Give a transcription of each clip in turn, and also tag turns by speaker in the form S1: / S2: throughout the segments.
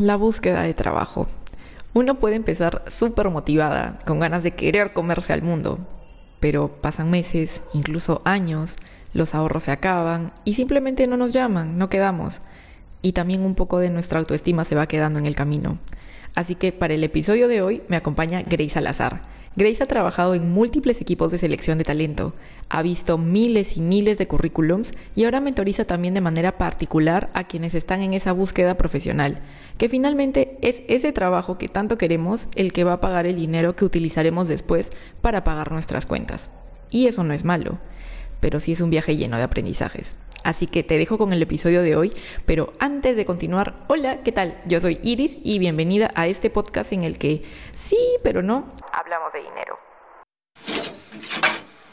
S1: la búsqueda de trabajo. Uno puede empezar súper motivada, con ganas de querer comerse al mundo, pero pasan meses, incluso años, los ahorros se acaban y simplemente no nos llaman, no quedamos. Y también un poco de nuestra autoestima se va quedando en el camino. Así que para el episodio de hoy me acompaña Grace Salazar. Grace ha trabajado en múltiples equipos de selección de talento, ha visto miles y miles de currículums y ahora mentoriza también de manera particular a quienes están en esa búsqueda profesional, que finalmente es ese trabajo que tanto queremos el que va a pagar el dinero que utilizaremos después para pagar nuestras cuentas. Y eso no es malo, pero sí es un viaje lleno de aprendizajes. Así que te dejo con el episodio de hoy, pero antes de continuar, hola, ¿qué tal? Yo soy Iris y bienvenida a este podcast en el que sí, pero no, hablamos de dinero.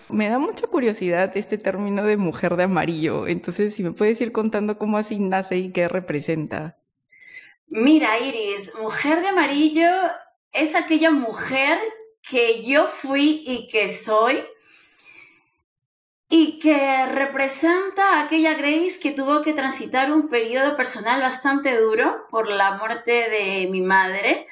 S1: Me da mucha curiosidad este término de mujer de amarillo, entonces si me puedes ir contando cómo así nace y qué representa.
S2: Mira, Iris, mujer de amarillo es aquella mujer que yo fui y que soy y que representa a aquella Grace que tuvo que transitar un periodo personal bastante duro por la muerte de mi madre.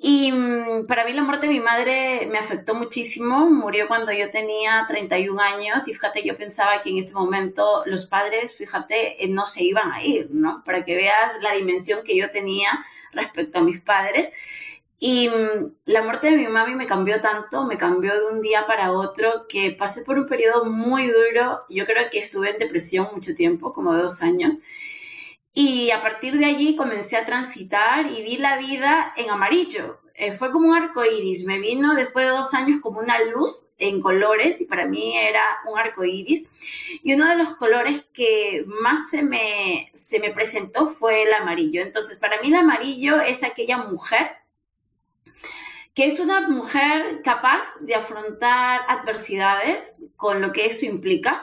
S2: Y mm, para mí la muerte de mi madre me afectó muchísimo. Murió cuando yo tenía 31 años y fíjate, yo pensaba que en ese momento los padres, fíjate, eh, no se iban a ir, ¿no? Para que veas la dimensión que yo tenía respecto a mis padres. Y mm, la muerte de mi mami me cambió tanto, me cambió de un día para otro, que pasé por un periodo muy duro. Yo creo que estuve en depresión mucho tiempo, como dos años. Y a partir de allí comencé a transitar y vi la vida en amarillo. Eh, fue como un arco iris. Me vino después de dos años como una luz en colores y para mí era un arco iris. Y uno de los colores que más se me, se me presentó fue el amarillo. Entonces, para mí el amarillo es aquella mujer que es una mujer capaz de afrontar adversidades con lo que eso implica,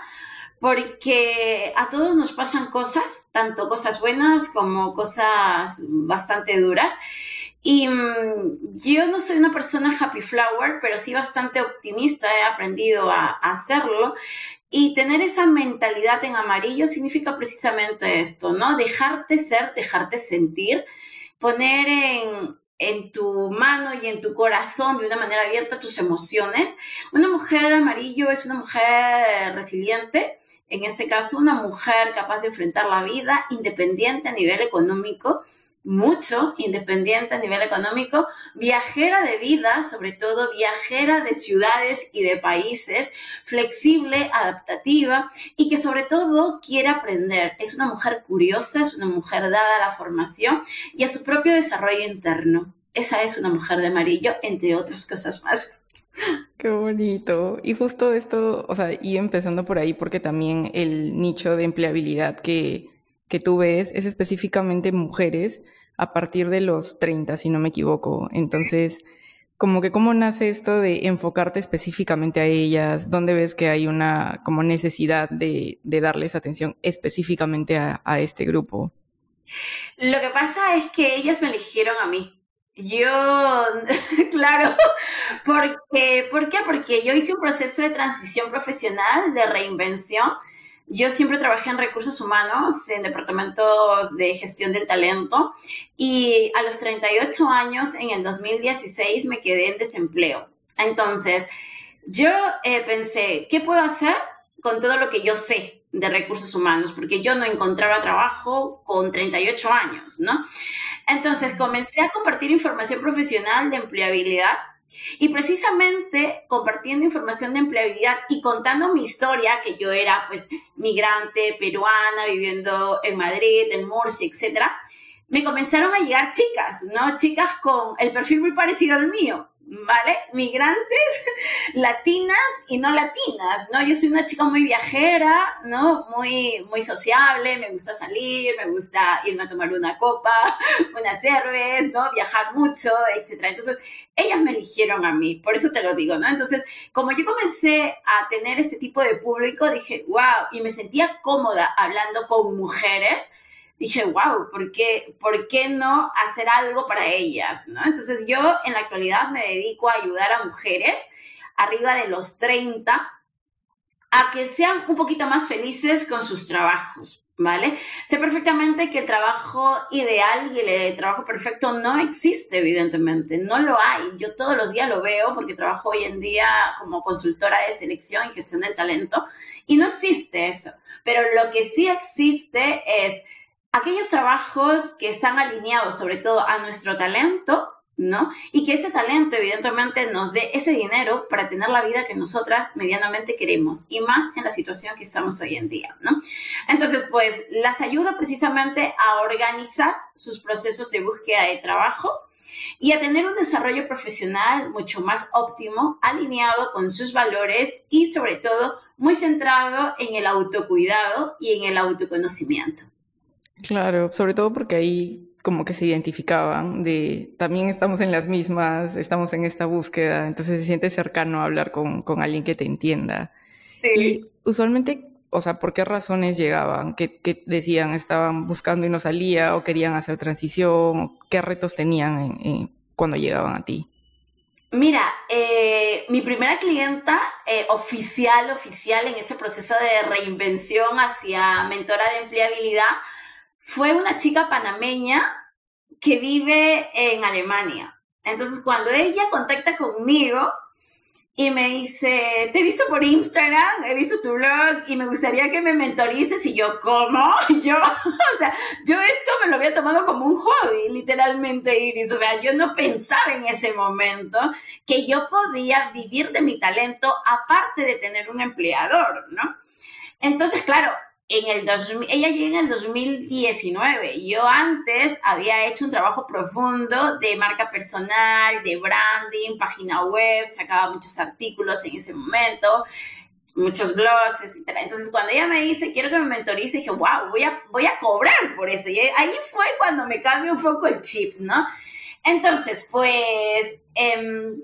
S2: porque a todos nos pasan cosas, tanto cosas buenas como cosas bastante duras. Y mm, yo no soy una persona happy flower, pero sí bastante optimista, he aprendido a, hacerlo. Y tener esa mentalidad en amarillo significa precisamente esto, ¿no? Dejarte ser, dejarte sentir, poner en, en tu mano y en tu corazón de una manera abierta tus emociones. Una mujer amarillo es una mujer resiliente, en este caso una mujer capaz de enfrentar la vida independiente a nivel económico, mucho, independiente a nivel económico, viajera de vida, sobre todo viajera de ciudades y de países, flexible, adaptativa y que sobre todo quiere aprender. Es una mujer curiosa, es una mujer dada a la formación y a su propio desarrollo interno. Esa es una mujer de amarillo, entre otras cosas más.
S1: Qué bonito. Y justo esto, o sea, y empezando por ahí, porque también el nicho de empleabilidad que, que tú ves es específicamente mujeres a partir de los 30, si no me equivoco. Entonces, como que cómo nace esto de enfocarte específicamente a ellas, dónde ves que hay una como necesidad de, de darles atención específicamente a, a, este grupo.
S2: Lo que pasa es que ellas me eligieron a mí. Yo, claro, porque, ¿por qué? Porque yo hice un proceso de transición profesional, de reinvención, yo siempre trabajé en recursos humanos, en departamentos de gestión del talento y a los 38 años, en el 2016, me quedé en desempleo. Entonces, yo eh, pensé, ¿qué puedo hacer con todo lo que yo sé de recursos humanos? Porque yo no encontraba trabajo con 38 años, ¿no? Entonces, comencé a compartir información profesional de empleabilidad y precisamente compartiendo información de empleabilidad y contando mi historia, que yo era pues migrante peruana viviendo en Madrid, en Murcia, etcétera, me comenzaron a llegar chicas, ¿no? Chicas con el perfil muy parecido al mío. ¿Vale? Migrantes, latinas y no latinas, ¿no? Yo soy una chica muy viajera, ¿no? Muy, muy sociable, me gusta salir, me gusta irme a tomar una copa, una cerveza, ¿no? Viajar mucho, etc. Entonces, ellas me eligieron a mí, por eso te lo digo, ¿no? Entonces, como yo comencé a tener este tipo de público, dije, wow, y me sentía cómoda hablando con mujeres, dije, wow, ¿por qué, ¿por qué no hacer algo para ellas? ¿no? Entonces yo en la actualidad me dedico a ayudar a mujeres arriba de los 30 a que sean un poquito más felices con sus trabajos. ¿vale? Sé perfectamente que el trabajo ideal y el trabajo perfecto no existe, evidentemente, no lo hay. Yo todos los días lo veo porque trabajo hoy en día como consultora de selección y gestión del talento y no existe eso. Pero lo que sí existe es aquellos trabajos que están alineados sobre todo a nuestro talento ¿no? Y que ese talento evidentemente nos dé ese dinero para tener la vida que nosotras medianamente queremos y más en la situación que estamos hoy en día, ¿no? Entonces, pues las ayuda precisamente a organizar sus procesos de búsqueda de trabajo y a tener un desarrollo profesional mucho más óptimo, alineado con sus valores y sobre todo muy centrado en el autocuidado y en el autoconocimiento.
S1: Claro, sobre todo porque ahí como que se identificaban de también estamos en las mismas, estamos en esta búsqueda, entonces se siente cercano hablar con, con alguien que te entienda. Sí. Y usualmente, o sea, ¿por qué razones llegaban? ¿Qué, qué decían? ¿Estaban buscando y no salía o querían hacer transición? ¿Qué retos tenían cuando llegaban a ti?
S2: Mira, eh, mi primera clienta eh, oficial, oficial en ese proceso de reinvención hacia mentora de empleabilidad fue una chica panameña que vive en Alemania. Entonces, cuando ella contacta conmigo y me dice, te he visto por Instagram, he visto tu blog y me gustaría que me mentorices, y yo, ¿cómo? Yo, o sea, yo esto me lo había tomado como un hobby, literalmente, Iris. O sea, yo no pensaba en ese momento que yo podía vivir de mi talento aparte de tener un empleador, ¿no? Entonces, claro, en el ella llega en el 2019. Yo antes había hecho un trabajo profundo de marca personal, de branding, página web, sacaba muchos artículos en ese momento, muchos blogs, etc. Entonces, cuando ella me dice, quiero que me mentorice, dije, wow, voy a, voy a cobrar por eso. Y ahí fue cuando me cambió un poco el chip, ¿no? Entonces, pues... Eh,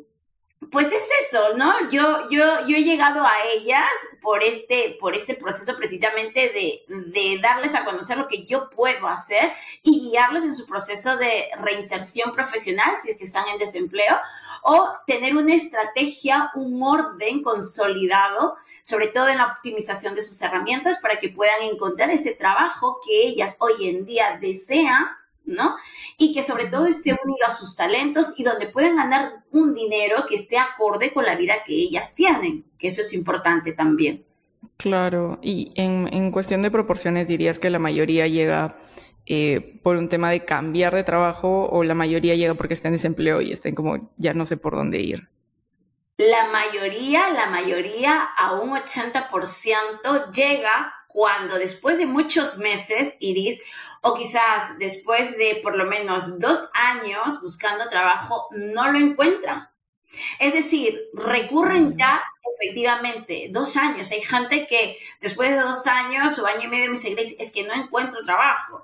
S2: pues es eso, ¿no? Yo, yo, yo he llegado a ellas por este, por este proceso precisamente de, de, darles a conocer lo que yo puedo hacer y guiarles en su proceso de reinserción profesional, si es que están en desempleo, o tener una estrategia, un orden consolidado, sobre todo en la optimización de sus herramientas para que puedan encontrar ese trabajo que ellas hoy en día desean ¿no? Y que sobre todo esté unido a sus talentos y donde puedan ganar un dinero que esté acorde con la vida que ellas tienen, que eso es importante también.
S1: Claro, y en, cuestión de proporciones dirías que la mayoría llega eh, por un tema de cambiar de trabajo o la mayoría llega porque está en desempleo y estén como ya no sé por dónde ir.
S2: La mayoría, la mayoría, a un 80% llega cuando después de muchos meses, Iris, o quizás después de por lo menos dos años buscando trabajo, no lo encuentran. Es decir, recurren ya efectivamente dos años. Hay gente que después de dos años o año y medio me dice, Grace, es que no encuentro trabajo.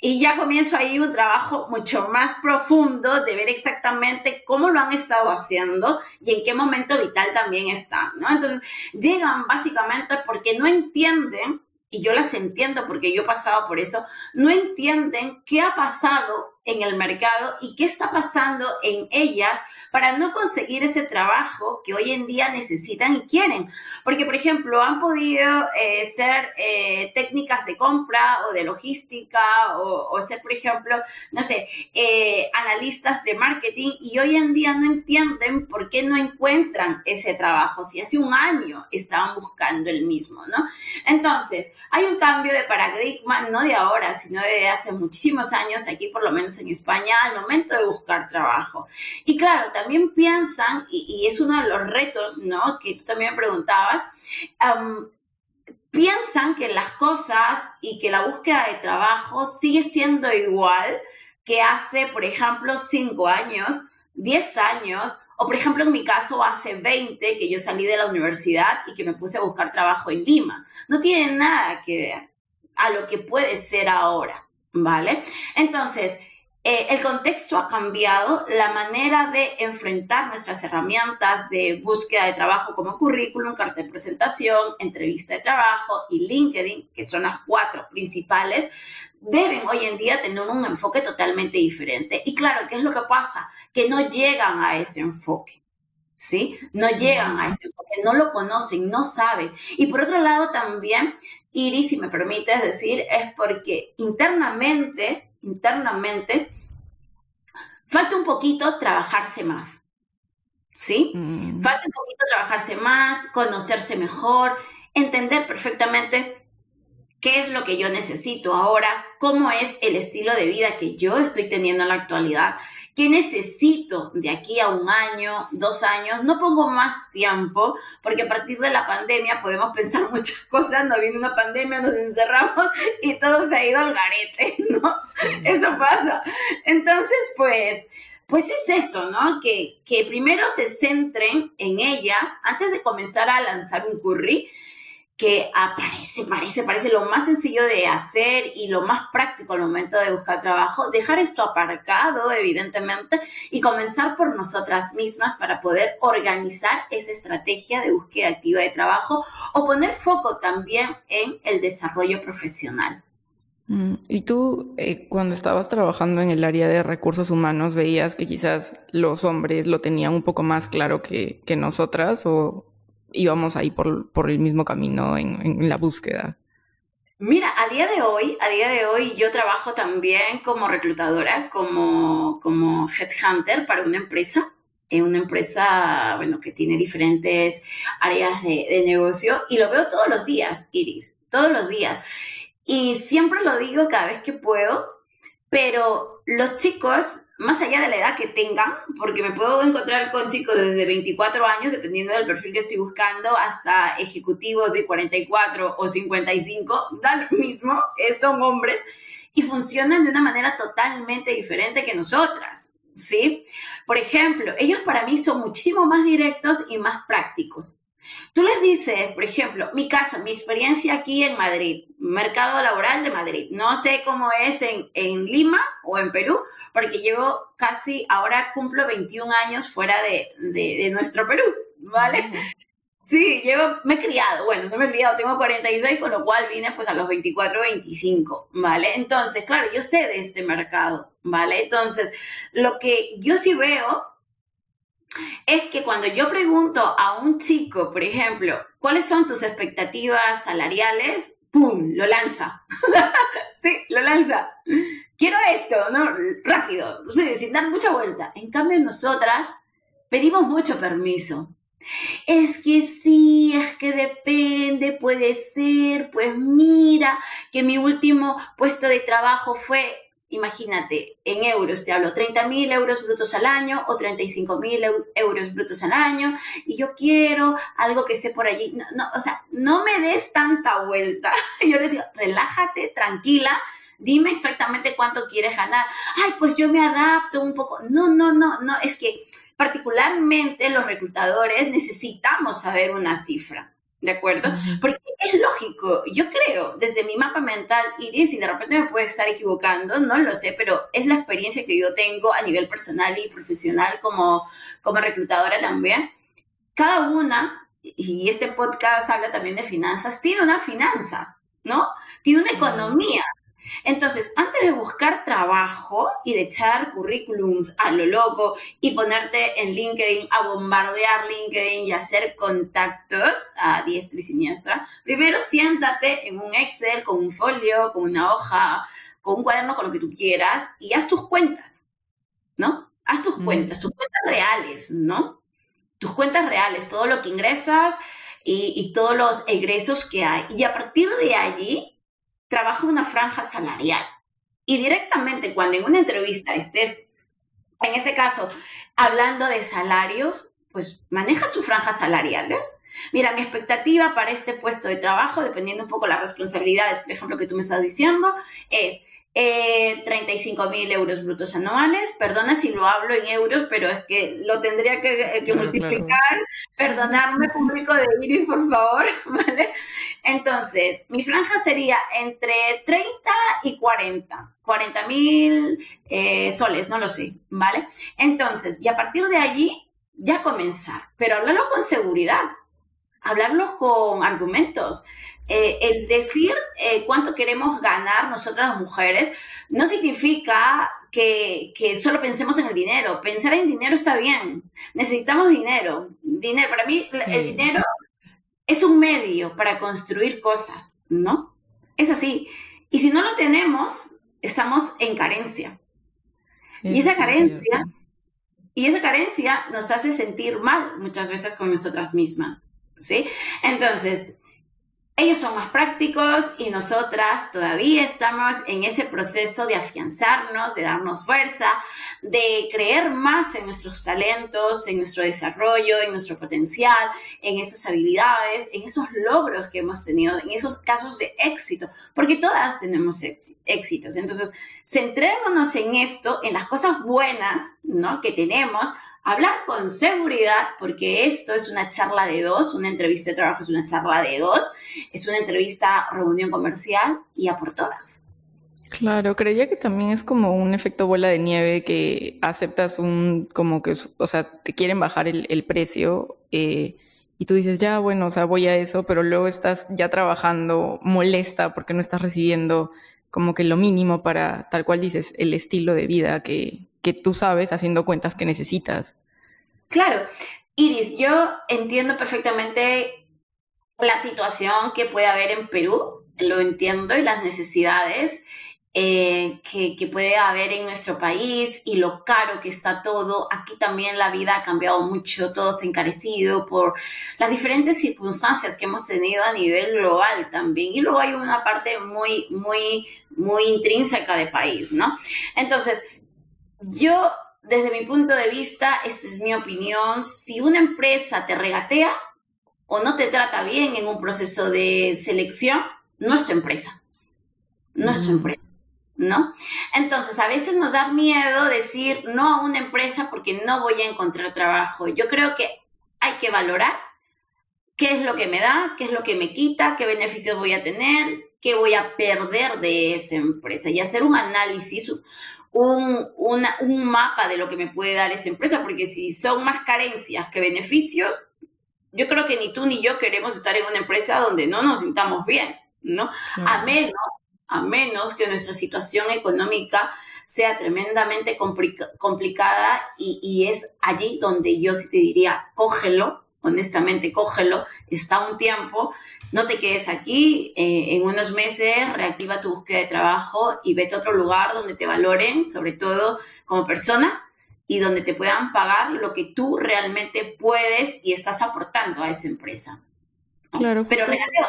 S2: Y ya comienzo ahí un trabajo mucho más profundo de ver exactamente cómo lo han estado haciendo y en qué momento vital también están, ¿no? Entonces, llegan básicamente porque no entienden y yo las entiendo porque yo he pasado por eso, no entienden qué ha pasado en el mercado y qué está pasando en ellas para no conseguir ese trabajo que hoy en día necesitan y quieren. Porque, por ejemplo, han podido eh, ser eh, técnicas de compra o de logística o, ser, por ejemplo, no sé, eh, analistas de marketing y hoy en día no entienden por qué no encuentran ese trabajo si hace un año estaban buscando el mismo, ¿no? Entonces, hay un cambio de paradigma, no de ahora, sino de hace muchísimos años, aquí por lo menos en España, al momento de buscar trabajo. Y claro, también piensan, y, es uno de los retos, ¿no? Que tú también me preguntabas, piensan que las cosas y que la búsqueda de trabajo sigue siendo igual que hace, por ejemplo, cinco años, diez años, o por ejemplo en mi caso hace 20 que yo salí de la universidad y que me puse a buscar trabajo en Lima. No tiene nada que ver a lo que puede ser ahora, ¿vale? Entonces, eh, el contexto ha cambiado, la manera de enfrentar nuestras herramientas de búsqueda de trabajo como currículum, carta de presentación, entrevista de trabajo y LinkedIn, que son las cuatro principales, deben hoy en día tener un enfoque totalmente diferente. Y claro, ¿qué es lo que pasa? Que no llegan a ese enfoque. ¿sí? No llegan a ese porque no lo conocen, no saben. Y por otro lado también, Iris, si me permites decir, es porque internamente, internamente, falta un poquito trabajarse más. ¿Sí? Mm. Falta un poquito trabajarse más, conocerse mejor, entender perfectamente qué es lo que yo necesito ahora, cómo es el estilo de vida que yo estoy teniendo en la actualidad, qué necesito de aquí a un año, dos años. No pongo más tiempo, porque a partir de la pandemia podemos pensar muchas cosas, no viene una pandemia, nos encerramos y todo se ha ido al garete, ¿no? Eso pasa. Entonces, pues... Pues es eso, ¿no? Que, que primero se centren en ellas antes de comenzar a lanzar un curry, que aparece, parece, parece lo más sencillo de hacer y lo más práctico al momento de buscar trabajo, dejar esto aparcado, evidentemente, y comenzar por nosotras mismas para poder organizar esa estrategia de búsqueda activa de trabajo o poner foco también en el desarrollo profesional.
S1: Mm, y tú, eh, cuando estabas trabajando en el área de recursos humanos, veías que quizás los hombres lo tenían un poco más claro que, que nosotras o, íbamos ahí por, por el mismo camino en, en, la búsqueda?
S2: Mira, a día de hoy, a día de hoy yo trabajo también como reclutadora, como, como headhunter para una empresa, en una empresa, bueno, que tiene diferentes áreas de, de negocio y lo veo todos los días, Iris, todos los días. Y siempre lo digo cada vez que puedo, pero los chicos más allá de la edad que tengan, porque me puedo encontrar con chicos desde 24 años, dependiendo del perfil que estoy buscando, hasta ejecutivos de 44 o 55, da lo mismo, eh, son hombres y funcionan de una manera totalmente diferente que nosotras. ¿Sí? Por ejemplo, ellos para mí son muchísimo más directos y más prácticos. Tú les dices, por ejemplo, mi caso, mi experiencia aquí en Madrid, mercado laboral de Madrid. No sé cómo es en, en Lima o en Perú, porque llevo casi, ahora cumplo 21 años fuera de, de, nuestro Perú, ¿vale? Sí, llevo, me he criado, bueno, no me he criado, tengo 46, con lo cual vine pues a los 24, 25, ¿vale? Entonces, claro, yo sé de este mercado, ¿vale? Entonces, lo que yo sí veo es que cuando yo pregunto a un chico, por ejemplo, ¿cuáles son tus expectativas salariales? ¡Pum! Lo lanza. sí, lo lanza. Quiero esto, ¿no? Rápido, sí, sin dar mucha vuelta. En cambio, nosotras pedimos mucho permiso. Es que sí, es que depende, puede ser, pues mira, que mi último puesto de trabajo fue imagínate, en euros te hablo, 30 mil euros brutos al año o 35 mil euros brutos al año y yo quiero algo que esté por allí. No, no, o sea, no me des tanta vuelta. Yo les digo, relájate, tranquila, dime exactamente cuánto quieres ganar. Ay, pues yo me adapto un poco. No, no, no, no, es que particularmente los reclutadores necesitamos saber una cifra. ¿De acuerdo? Porque es lógico, yo creo, desde mi mapa mental, Iris, y de repente me puede estar equivocando, no lo sé, pero es la experiencia que yo tengo a nivel personal y profesional como, como reclutadora también. Cada una, y este podcast habla también de finanzas, tiene una finanza, ¿no? Tiene una economía. Entonces, antes de buscar trabajo y de echar currículums a lo loco y ponerte en LinkedIn a bombardear LinkedIn y hacer contactos a diestra y siniestra, primero siéntate en un Excel con un folio, con una hoja, con un cuaderno, con lo que tú quieras y haz tus cuentas, ¿no? Haz tus mm. cuentas, tus cuentas reales, ¿no? Tus cuentas reales, todo lo que ingresas y, y todos los egresos que hay. Y a partir de allí, trabaja una franja salarial. Y directamente cuando en una entrevista estés, en este caso, hablando de salarios, pues manejas tus franjas salariales. Mira, mi expectativa para este puesto de trabajo, dependiendo un poco las responsabilidades, por ejemplo, que tú me estás diciendo, es eh, 35 mil euros brutos anuales. Perdona si lo hablo en euros, pero es que lo tendría que, eh, multiplicar. Perdonarme, público de Iris, por favor. ¿Vale? Entonces, mi franja sería entre 30 y 40. 40 mil eh, soles, no lo sé. ¿Vale? Entonces, y a partir de allí, ya comenzar. Pero hablarlo con seguridad. Hablarlo con argumentos. Eh, el decir eh, cuánto queremos ganar nosotras las mujeres no significa que, solo pensemos en el dinero. Pensar en dinero está bien. Necesitamos dinero. Dinero. Para mí, el dinero es un medio para construir cosas, ¿no? Es así. Y si no lo tenemos, estamos en carencia. y esa carencia, y esa carencia nos hace sentir mal muchas veces con nosotras mismas, ¿sí? Entonces, ellos son más prácticos y nosotras todavía estamos en ese proceso de afianzarnos, de darnos fuerza, de creer más en nuestros talentos, en nuestro desarrollo, en nuestro potencial, en esas habilidades, en esos logros que hemos tenido, en esos casos de éxito, porque todas tenemos éxitos. Entonces, centrémonos en esto, en las cosas buenas ¿no? que tenemos, hablar con seguridad, porque esto es una charla de dos, una entrevista de trabajo es una charla de dos, es una entrevista, reunión comercial y a por todas.
S1: Claro, creía que también es como un efecto bola de nieve que aceptas un, como que, o sea, te quieren bajar el, precio eh, y tú dices, ya, bueno, o sea, voy a eso, pero luego estás ya trabajando molesta porque no estás recibiendo como que lo mínimo para, tal cual dices, el estilo de vida que, que tú sabes haciendo cuentas que necesitas.
S2: Claro, Iris, yo entiendo perfectamente la situación que puede haber en Perú, lo entiendo y las necesidades eh, que, puede haber en nuestro país y lo caro que está todo. Aquí también la vida ha cambiado mucho, todo se ha encarecido por las diferentes circunstancias que hemos tenido a nivel global también. Y luego hay una parte muy, muy, muy intrínseca de país, ¿no? Entonces, yo, desde mi punto de vista, esta es mi opinión, si una empresa te regatea o no te trata bien en un proceso de selección, no es tu empresa. No es tu mm. empresa. ¿No? Entonces, a veces nos da miedo decir no a una empresa porque no voy a encontrar trabajo. Yo creo que hay que valorar qué es lo que me da, qué es lo que me quita, qué beneficios voy a tener, qué voy a perder de esa empresa y hacer un análisis, un, un mapa de lo que me puede dar esa empresa, porque si son más carencias que beneficios, yo creo que ni tú ni yo queremos estar en una empresa donde no nos sintamos bien, ¿no? A menos, a menos que nuestra situación económica sea tremendamente complicada y, y, es allí donde yo sí te diría, cógelo, honestamente, cógelo, está un tiempo no te quedes aquí, eh, en unos meses reactiva tu búsqueda de trabajo y vete a otro lugar donde te valoren, sobre todo como persona, y donde te puedan pagar lo que tú realmente puedes y estás aportando a esa empresa.
S1: Claro. Pero regateos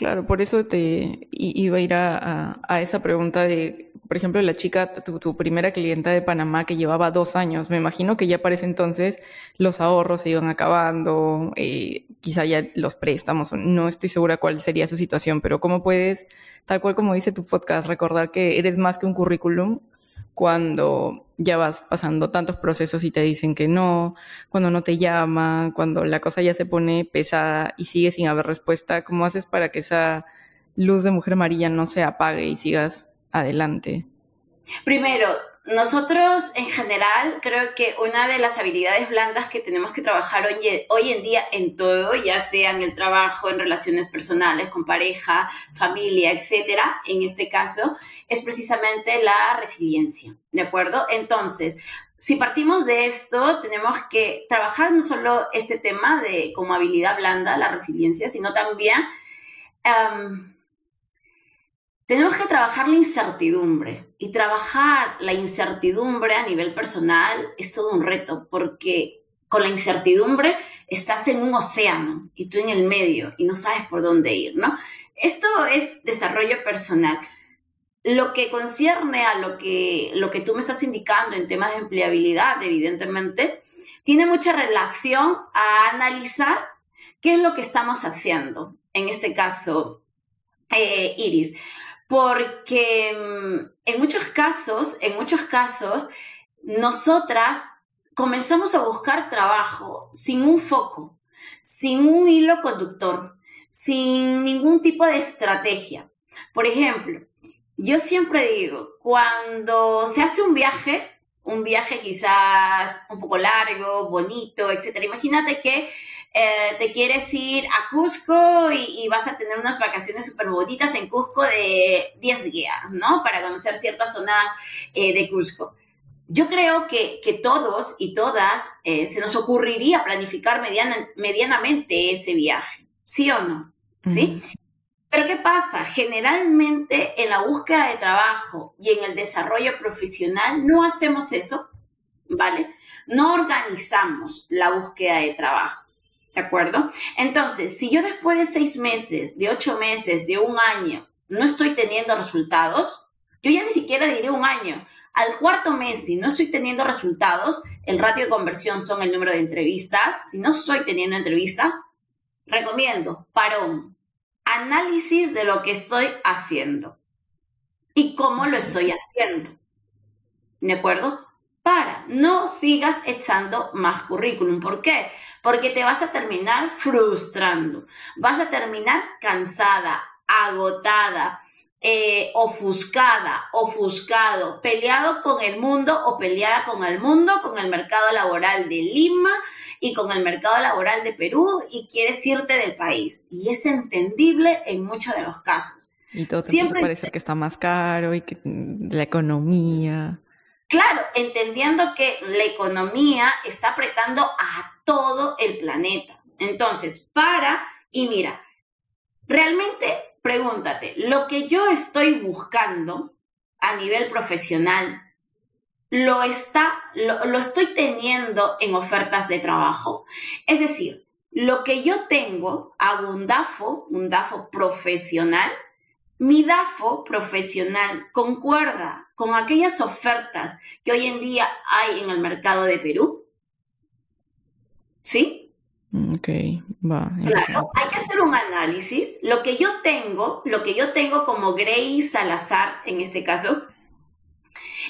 S1: Claro, por eso te iba a ir a, a esa pregunta de por ejemplo, la chica, tu, primera clienta de Panamá que llevaba dos años, me imagino que ya para ese entonces los ahorros se iban acabando, eh, quizá ya los préstamos, no estoy segura cuál sería su situación, pero ¿cómo puedes, tal cual como dice tu podcast, recordar que eres más que un currículum cuando ya vas pasando tantos procesos y te dicen que no, cuando no te llaman, cuando la cosa ya se pone pesada y sigue sin haber respuesta, ¿cómo haces para que esa luz de mujer amarilla no se apague y sigas adelante?
S2: Primero, nosotros en general creo que una de las habilidades blandas que tenemos que trabajar hoy, hoy, en día en todo, ya sea en el trabajo, en relaciones personales, con pareja, familia, etcétera, en este caso, es precisamente la resiliencia, ¿de acuerdo? Entonces, si partimos de esto, tenemos que trabajar no solo este tema de como habilidad blanda, la resiliencia, sino también tenemos que trabajar la incertidumbre y trabajar la incertidumbre a nivel personal es todo un reto porque con la incertidumbre estás en un océano y tú en el medio y no sabes por dónde ir, ¿no? Esto es desarrollo personal. Lo que concierne a lo que, lo que tú me estás indicando en temas de empleabilidad, evidentemente, tiene mucha relación a analizar qué es lo que estamos haciendo. En este caso, eh, Iris, porque mm, en muchos casos, en muchos casos, nosotras comenzamos a buscar trabajo sin un foco, sin un hilo conductor, sin ningún tipo de estrategia. Por ejemplo, yo siempre digo, cuando se hace un viaje, un viaje quizás un poco largo, bonito, etcétera. Imagínate que eh, te quieres ir a Cusco y, vas a tener unas vacaciones súper bonitas en Cusco de 10 días, ¿no? Para conocer ciertas zonas eh, de Cusco. Yo creo que, todos y todas eh, se nos ocurriría planificar medianamente ese viaje, ¿sí o no? ¿Sí? Pero ¿qué pasa? Generalmente en la búsqueda de trabajo y en el desarrollo profesional no hacemos eso, ¿vale? No organizamos la búsqueda de trabajo. ¿De acuerdo? Entonces, si yo después de seis meses, de ocho meses, de un año, no estoy teniendo resultados, yo ya ni siquiera diré un año. Al cuarto mes, si no estoy teniendo resultados, el ratio de conversión son el número de entrevistas. Si no estoy teniendo entrevistas, recomiendo parón, análisis de lo que estoy haciendo y cómo lo estoy haciendo. ¿De acuerdo? Para, no sigas echando más currículum. ¿Por qué? Porque te vas a terminar frustrando, vas a terminar cansada, agotada, eh, ofuscada, ofuscado, peleado con el mundo o peleada con el mundo, con el mercado laboral de Lima y con el mercado laboral de Perú y quieres irte del país. Y es entendible en muchos de los casos.
S1: Y todo Siempre parece que está más caro y que la economía.
S2: Claro, entendiendo que la economía está apretando a todo el planeta. Entonces, para y mira, realmente pregúntate, lo que yo estoy buscando a nivel profesional, lo, está, lo, estoy teniendo en ofertas de trabajo. Es decir, lo que yo tengo, hago un DAFO, un DAFO profesional, mi DAFO profesional concuerda con aquellas ofertas que hoy en día hay en el mercado de Perú. ¿Sí?
S1: Mm, ok, va.
S2: Claro, hay que hacer un análisis. Lo que yo tengo, lo que yo tengo como Grace Salazar, en este caso,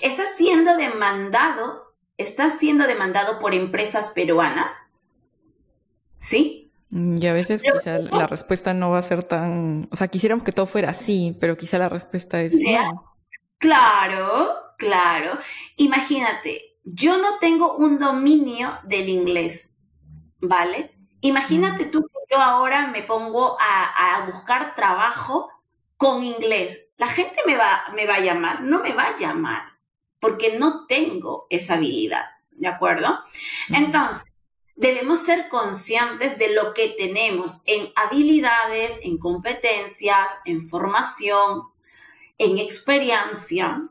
S2: está siendo demandado, está siendo demandado por empresas peruanas. ¿Sí?
S1: Mm, y a veces quizá la respuesta no va a ser tan, o sea, quisiéramos que todo fuera así, pero quizá la respuesta es no.
S2: Claro, claro. Imagínate, yo no tengo un dominio del inglés. ¿vale? Imagínate tú que yo ahora me pongo a, buscar trabajo con inglés. La gente me va, me va a llamar, no me va a llamar, porque no tengo esa habilidad, ¿de acuerdo? Entonces, debemos ser conscientes de lo que tenemos en habilidades, en competencias, en formación, en experiencia,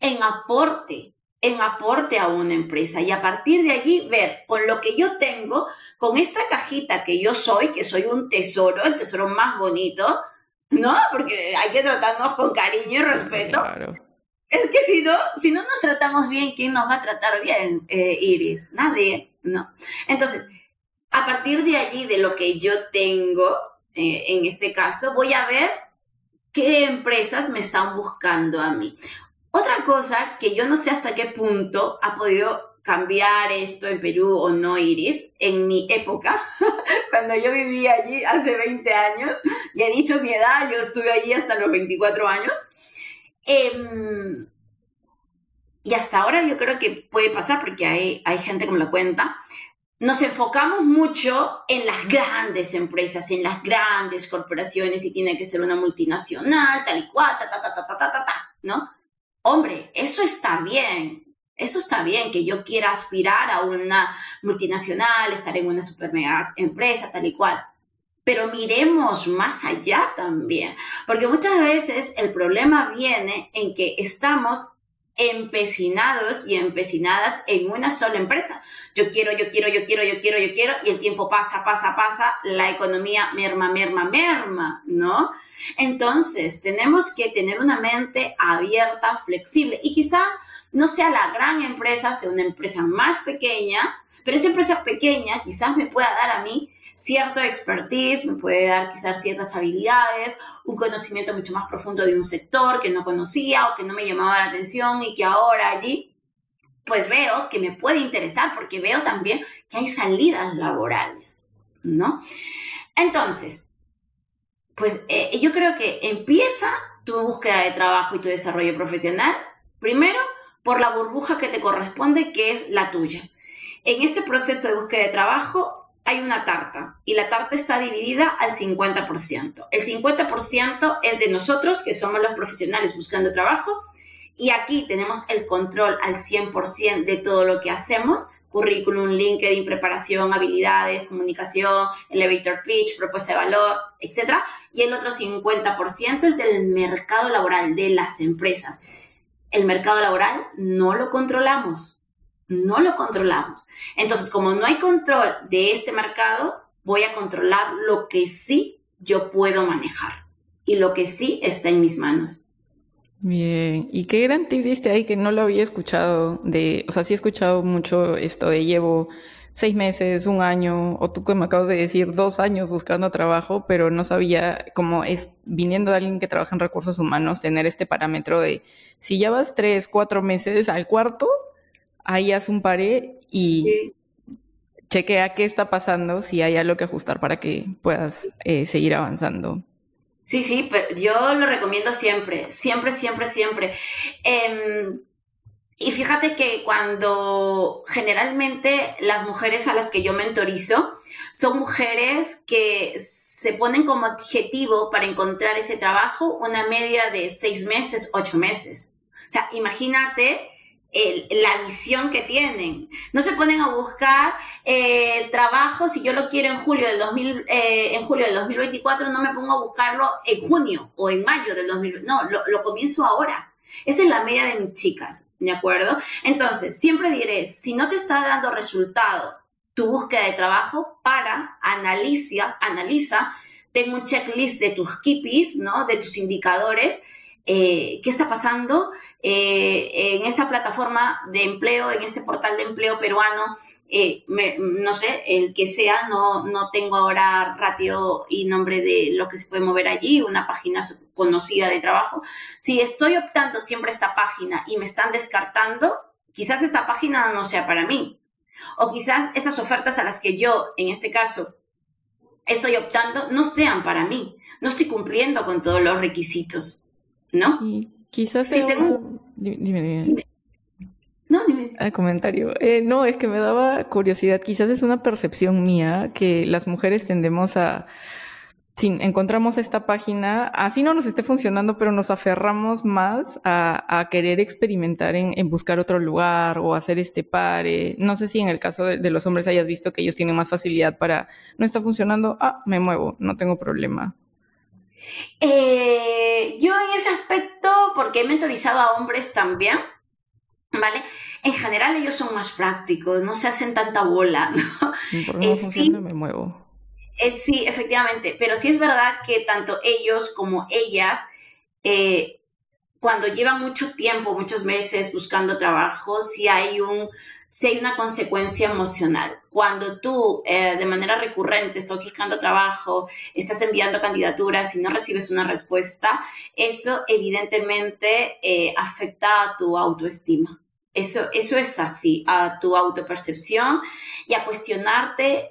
S2: en aporte, en aporte a una empresa y a partir de allí ver con lo que yo tengo, con esta cajita que yo soy, que soy un tesoro, el tesoro más bonito, ¿no? Porque hay que tratarnos con cariño y respeto. Claro. Es que si no, si no nos tratamos bien, ¿quién nos va a tratar bien, eh, Iris? Nadie, ¿no? Entonces, a partir de allí, de lo que yo tengo, eh, en este caso, voy a ver qué empresas me están buscando a mí. Otra cosa que yo no sé hasta qué punto ha podido cambiar esto en Perú o no, Iris, en mi época, cuando yo vivía allí hace 20 años, ya he dicho mi edad, yo estuve allí hasta los 24 años, em, y hasta ahora yo creo que puede pasar porque hay, hay gente que me lo cuenta, nos enfocamos mucho en las grandes empresas, en las grandes corporaciones y tiene que ser una multinacional, tal y cual, ta, ta, ta, ta, ta, ta, ta, ¿no? Hombre, eso está bien. Eso está bien, que yo quiera aspirar a una multinacional, estar en una super mega empresa, tal y cual. Pero miremos más allá también, porque muchas veces el problema viene en que estamos empecinados y empecinadas en una sola empresa. Yo quiero, yo quiero, yo quiero, yo quiero, yo quiero, y el tiempo pasa, pasa, pasa, la economía merma, merma, merma, ¿no? Entonces, tenemos que tener una mente abierta, flexible, y quizás no sea la gran empresa, sea una empresa más pequeña, pero esa empresa pequeña quizás me pueda dar a mí cierto expertise, me puede dar quizás ciertas habilidades, un conocimiento mucho más profundo de un sector que no conocía o que no me llamaba la atención y que ahora allí pues veo que me puede interesar porque veo también que hay salidas laborales, ¿no? Entonces, pues eh, yo creo que empieza tu búsqueda de trabajo y tu desarrollo profesional, primero por la burbuja que te corresponde, que es la tuya. En este proceso de búsqueda de trabajo hay una tarta y la tarta está dividida al 50%. El 50% es de nosotros, que somos los profesionales buscando trabajo, y aquí tenemos el control al 100% de todo lo que hacemos, currículum, LinkedIn, preparación, habilidades, comunicación, elevator pitch, propuesta de valor, etc. Y el otro 50% es del mercado laboral, de las empresas. El mercado laboral no lo controlamos, no lo controlamos. Entonces, como no hay control de este mercado, voy a controlar lo que sí yo puedo manejar y lo que sí está en mis manos.
S1: Bien, ¿y qué gran tip diste ahí que no lo había escuchado? De, o sea, sí he escuchado mucho esto de llevo seis meses, un año, o tú que me acabas de decir dos años buscando trabajo, pero no sabía cómo es, viniendo de alguien que trabaja en recursos humanos, tener este parámetro de si ya vas tres, cuatro meses al cuarto, ahí haz un pare y chequea qué está pasando, si hay algo que ajustar para que puedas eh, seguir avanzando.
S2: Sí, sí, pero yo lo recomiendo siempre, siempre, siempre, siempre. Em, y fíjate que cuando generalmente las mujeres a las que yo mentorizo son mujeres que se ponen como objetivo para encontrar ese trabajo una media de seis meses, ocho meses. O sea, imagínate la visión que tienen. No se ponen a buscar eh, trabajo si yo lo quiero en julio del 2000, eh, en julio del 2024, no me pongo a buscarlo en junio o en mayo del 2024. No, lo, lo comienzo ahora. Esa es la media de mis chicas, ¿de acuerdo? Entonces, siempre diré, si no te está dando resultado tu búsqueda de trabajo, para, analiza, analiza, tengo un checklist de tus KPIs, ¿no? De tus indicadores eh, qué está pasando eh, en esta plataforma de empleo, en este portal de empleo peruano. Eh, no sé, el que sea, no, no tengo ahora ratio y nombre de lo que se puede mover allí, una página conocida de trabajo. Si estoy optando siempre esta página y me están descartando, quizás esta página no sea para mí. O quizás esas ofertas a las que yo, en este caso, estoy optando, no sean para mí. No estoy cumpliendo con todos los requisitos. ¿no? Sí,
S1: quizás sea Dime, dime. No, dime. Ah, comentario. Eh, no, es que me daba curiosidad. Quizás es una percepción mía que las mujeres tendemos a... Si encontramos esta página, así no nos esté funcionando, pero nos aferramos más a, querer experimentar en, buscar otro lugar o hacer este pare. No sé si en el caso de, de, los hombres hayas visto que ellos tienen más facilidad para, no está funcionando, ah, me muevo, no tengo problema.
S2: Eh, yo en ese aspecto, porque he mentorizado a hombres también, ¿vale? En general ellos son más prácticos, no se hacen tanta bola, ¿no?
S1: Eh, sí, me muevo.
S2: Eh, sí, efectivamente, pero sí es verdad que tanto ellos como ellas, cuando llevan mucho tiempo, muchos meses buscando trabajo, sí hay un si hay una consecuencia emocional. Cuando tú eh, de manera recurrente estás buscando trabajo, estás enviando candidaturas y no recibes una respuesta, eso evidentemente eh, afecta a tu autoestima. Eso, eso es así, a tu autopercepción y a cuestionarte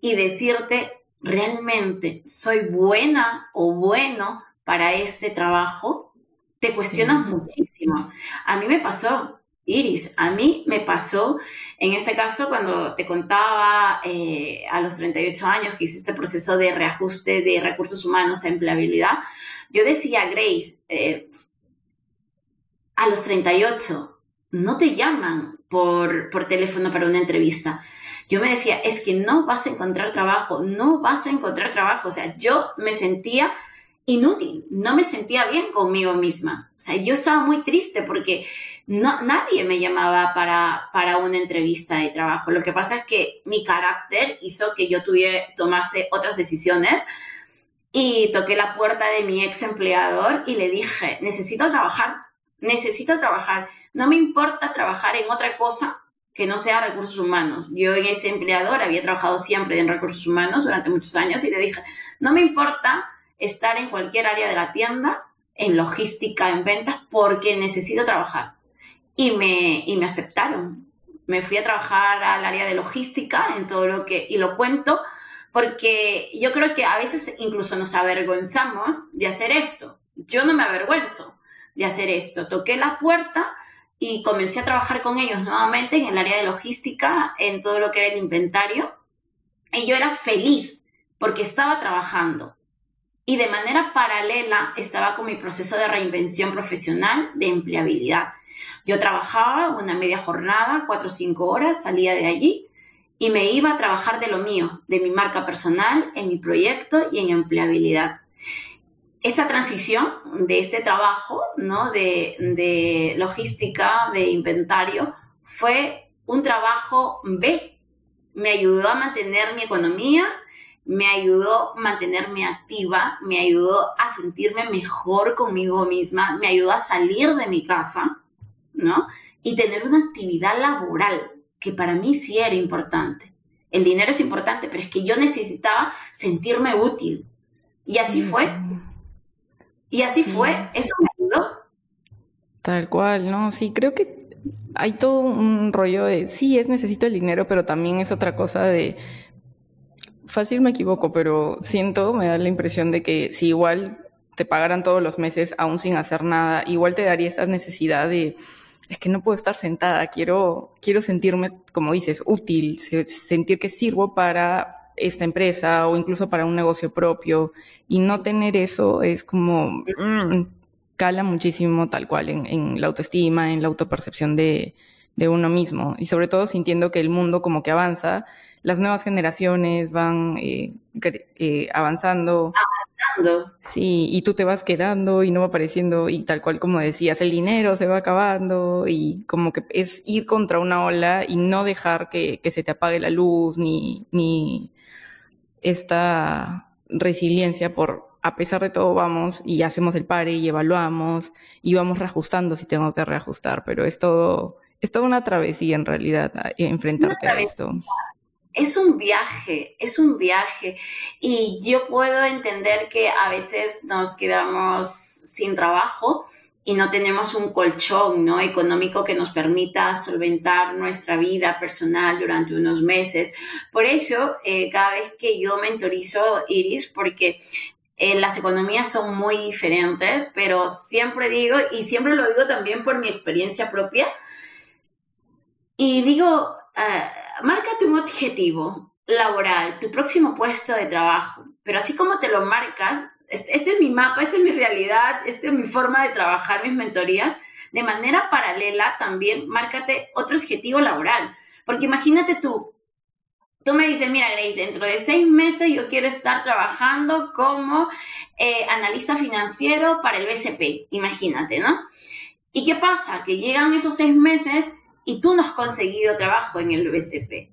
S2: y decirte, ¿realmente soy buena o bueno para este trabajo? Te cuestionas muchísimo. A mí me pasó, Iris, a mí me pasó, en este caso, cuando te contaba eh, a los 38 años que hice este proceso de reajuste de recursos humanos a empleabilidad, yo decía, Grace, eh, a los 38 no te llaman por, por teléfono para una entrevista. Yo me decía, es que no vas a encontrar trabajo, no vas a encontrar trabajo. O sea, yo me sentía inútil, no me sentía bien conmigo misma. O sea, yo estaba muy triste porque no, nadie me llamaba para, para una entrevista de trabajo. Lo que pasa es que mi carácter hizo que yo tuviera, tomase otras decisiones y toqué la puerta de mi ex empleador y le dije, necesito trabajar, necesito trabajar. No me importa trabajar en otra cosa que no sea recursos humanos. Yo en ese empleador había trabajado siempre en recursos humanos durante muchos años y le dije, no me importa estar en cualquier área de la tienda, en logística, en ventas, porque necesito trabajar. Y me, y me aceptaron. Me fui a trabajar al área de logística, en todo lo que, y lo cuento, porque yo creo que a veces incluso nos avergonzamos de hacer esto. Yo no me avergüenzo de hacer esto. Toqué la puerta y comencé a trabajar con ellos nuevamente en el área de logística, en todo lo que era el inventario. Y yo era feliz porque estaba trabajando. Y de manera paralela estaba con mi proceso de reinvención profesional de empleabilidad. Yo trabajaba una media jornada, cuatro o cinco horas, salía de allí y me iba a trabajar de lo mío, de mi marca personal, en mi proyecto y en empleabilidad. Esta transición de este trabajo, ¿no? De, de logística, de inventario, fue un trabajo B. Me ayudó a mantener mi economía, me ayudó a mantenerme activa, me ayudó a sentirme mejor conmigo misma, me ayudó a salir de mi casa, ¿no? Y tener una actividad laboral, que para mí sí era importante. El dinero es importante, pero es que yo necesitaba sentirme útil. Y así fue. Y así fue. Eso me ayudó.
S1: Tal cual, ¿no? Sí, creo que hay todo un rollo de, sí, es necesito el dinero, pero también es otra cosa de, fácil me equivoco, pero siento, me da la impresión de que si igual te pagaran todos los meses aún sin hacer nada, igual te daría esta necesidad de es que no puedo estar sentada, quiero, quiero sentirme, como dices, útil, sentir que sirvo para esta empresa o incluso para un negocio propio y no tener eso es como mm, cala muchísimo tal cual en, la autoestima, en la autopercepción de, de uno mismo. Y sobre todo sintiendo que el mundo como que avanza, las nuevas generaciones van eh, eh, avanzando, Sí, y tú te vas quedando y no va apareciendo y tal cual como decías, el dinero se va acabando y como que es ir contra una ola y no dejar que, se te apague la luz ni, ni esta resiliencia por a pesar de todo vamos y hacemos el pare y evaluamos y vamos reajustando si tengo que reajustar, pero es todo, es toda una travesía en realidad enfrentarte a esto
S2: es un viaje, es un viaje. Y yo puedo entender que a veces nos quedamos sin trabajo y no tenemos un colchón ¿no? económico que nos permita solventar nuestra vida personal durante unos meses. Por eso, eh, cada vez que yo mentorizo Iris, porque eh, las economías son muy diferentes, pero siempre digo, y siempre lo digo también por mi experiencia propia, y digo, uh, márcate un objetivo laboral, tu próximo puesto de trabajo, pero así como te lo marcas, este, es mi mapa, esta es mi realidad, esta es mi forma de trabajar mis mentorías, de manera paralela también márcate otro objetivo laboral, porque imagínate tú, tú me dices, mira Grace, dentro de seis meses yo quiero estar trabajando como eh, analista financiero para el BCP, imagínate, ¿no? ¿Y qué pasa? Que llegan esos seis meses y tú no has conseguido trabajo en el BCP.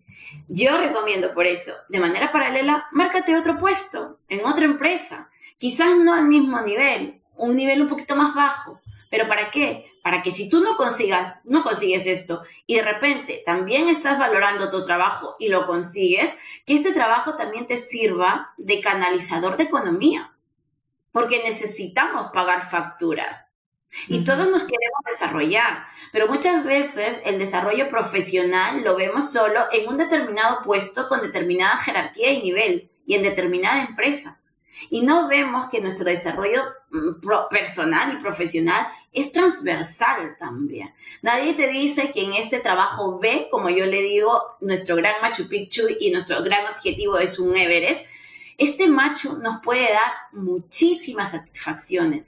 S2: Yo recomiendo por eso, de manera paralela, márcate otro puesto en otra empresa. Quizás no al mismo nivel, un nivel un poquito más bajo. ¿Pero para qué? Para que si tú no consigas, no consigues esto y de repente también estás valorando tu trabajo y lo consigues, que este trabajo también te sirva de canalizador de economía. Porque necesitamos pagar facturas. Y todos nos queremos desarrollar, pero muchas veces el desarrollo profesional lo vemos solo en un determinado puesto con determinada jerarquía y nivel y en determinada empresa. Y no vemos que nuestro desarrollo mm, personal y profesional es transversal también. Nadie te dice que en este trabajo B, como yo le digo, nuestro gran Machu Picchu y nuestro gran objetivo es un Everest, este macho nos puede dar muchísimas satisfacciones